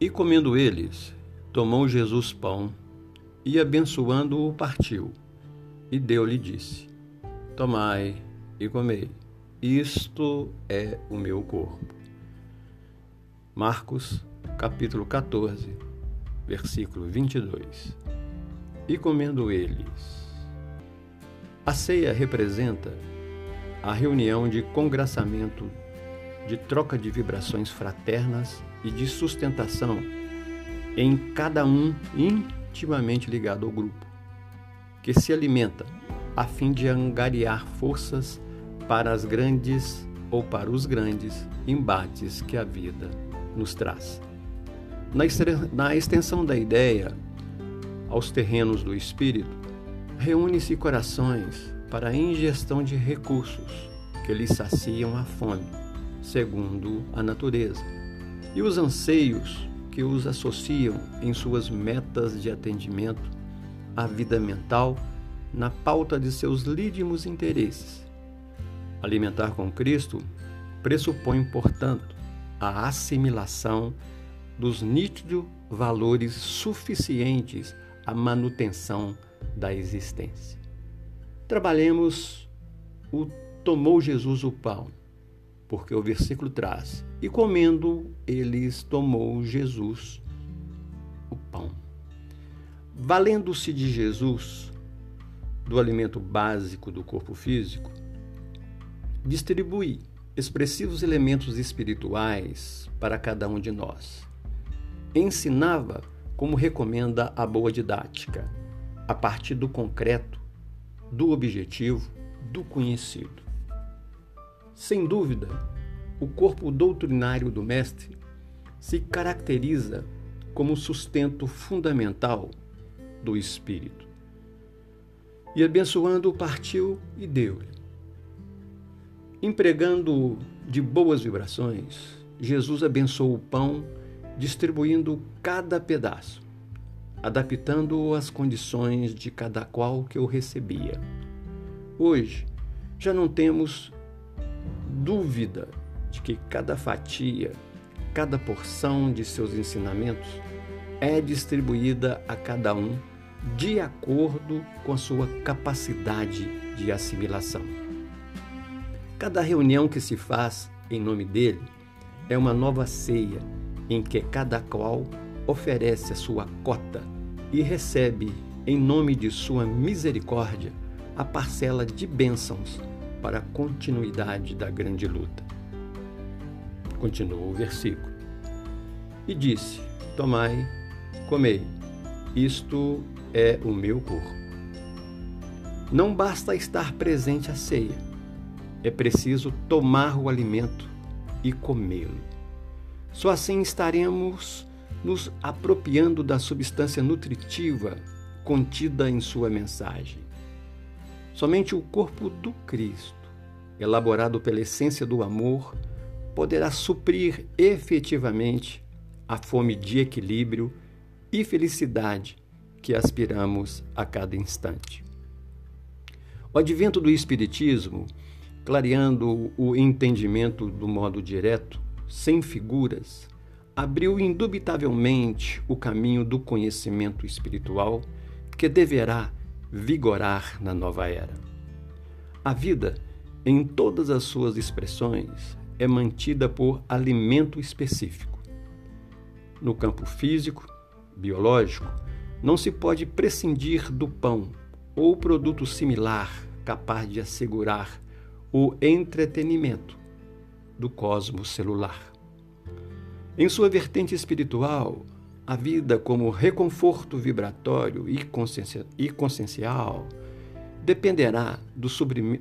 E comendo eles, tomou Jesus pão e, abençoando-o, partiu. E deu-lhe disse: Tomai e comei, isto é o meu corpo. Marcos, capítulo 14, versículo 22. E comendo eles. A ceia representa a reunião de congraçamento, de troca de vibrações fraternas e de sustentação em cada um intimamente ligado ao grupo, que se alimenta a fim de angariar forças para as grandes ou para os grandes embates que a vida nos traz. Na extensão da ideia aos terrenos do espírito, reúne-se corações para a ingestão de recursos que lhes saciam a fome, segundo a natureza, e os anseios que os associam em suas metas de atendimento à vida mental na pauta de seus lídimos interesses. Alimentar com Cristo pressupõe, portanto, a assimilação dos nítidos valores suficientes à manutenção da existência. Trabalhemos o tomou Jesus o pão, porque o versículo traz: e comendo eles tomou Jesus o pão. Valendo-se de Jesus, do alimento básico do corpo físico, distribui expressivos elementos espirituais para cada um de nós. Ensinava como recomenda a boa didática, a partir do concreto, do objetivo, do conhecido. Sem dúvida, o corpo doutrinário do Mestre se caracteriza como sustento fundamental do Espírito. E abençoando, partiu e deu-lhe Empregando de boas vibrações, Jesus abençoou o pão, distribuindo cada pedaço, adaptando-o às condições de cada qual que o recebia. Hoje, já não temos dúvida de que cada fatia, cada porção de seus ensinamentos é distribuída a cada um de acordo com a sua capacidade de assimilação. Cada reunião que se faz em nome dele é uma nova ceia em que cada qual oferece a sua cota e recebe, em nome de sua misericórdia, a parcela de bênçãos para a continuidade da grande luta. Continuou o versículo. E disse: Tomai, comei, isto é o meu corpo. Não basta estar presente à ceia é preciso tomar o alimento e comê-lo. Só assim estaremos nos apropriando da substância nutritiva contida em sua mensagem. Somente o corpo do Cristo, elaborado pela essência do amor, poderá suprir efetivamente a fome de equilíbrio e felicidade que aspiramos a cada instante. O advento do Espiritismo clareando o entendimento do modo direto, sem figuras, abriu indubitavelmente o caminho do conhecimento espiritual que deverá vigorar na nova era. A vida, em todas as suas expressões, é mantida por alimento específico. No campo físico, biológico, não se pode prescindir do pão ou produto similar capaz de assegurar o entretenimento do cosmos celular. Em sua vertente espiritual, a vida como reconforto vibratório e consciencial dependerá do,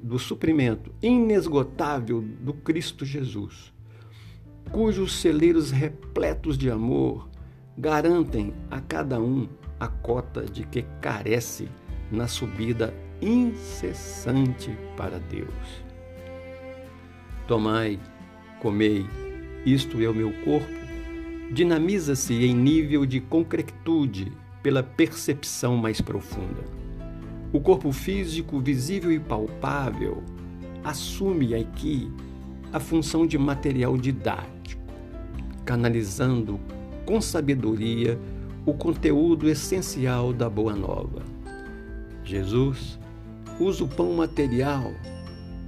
do suprimento inesgotável do Cristo Jesus, cujos celeiros repletos de amor garantem a cada um a cota de que carece na subida incessante para Deus. Tomai, comei, isto é o meu corpo, dinamiza-se em nível de concretude pela percepção mais profunda. O corpo físico, visível e palpável, assume aqui a função de material didático, canalizando com sabedoria o conteúdo essencial da Boa Nova. Jesus usa o pão material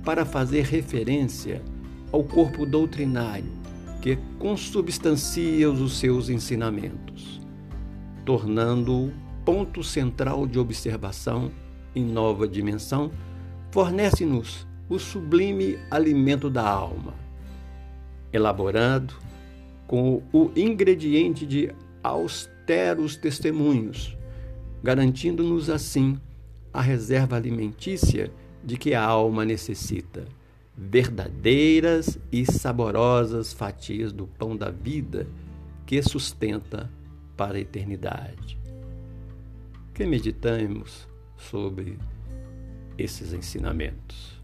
para fazer referência ao corpo doutrinário que consubstancia os seus ensinamentos, tornando-o ponto central de observação em nova dimensão, fornece-nos o sublime alimento da alma, elaborado com o ingrediente de austeros testemunhos, garantindo-nos assim a reserva alimentícia de que a alma necessita, verdadeiras e saborosas fatias do pão da vida que sustenta para a eternidade. Que meditemos sobre esses ensinamentos.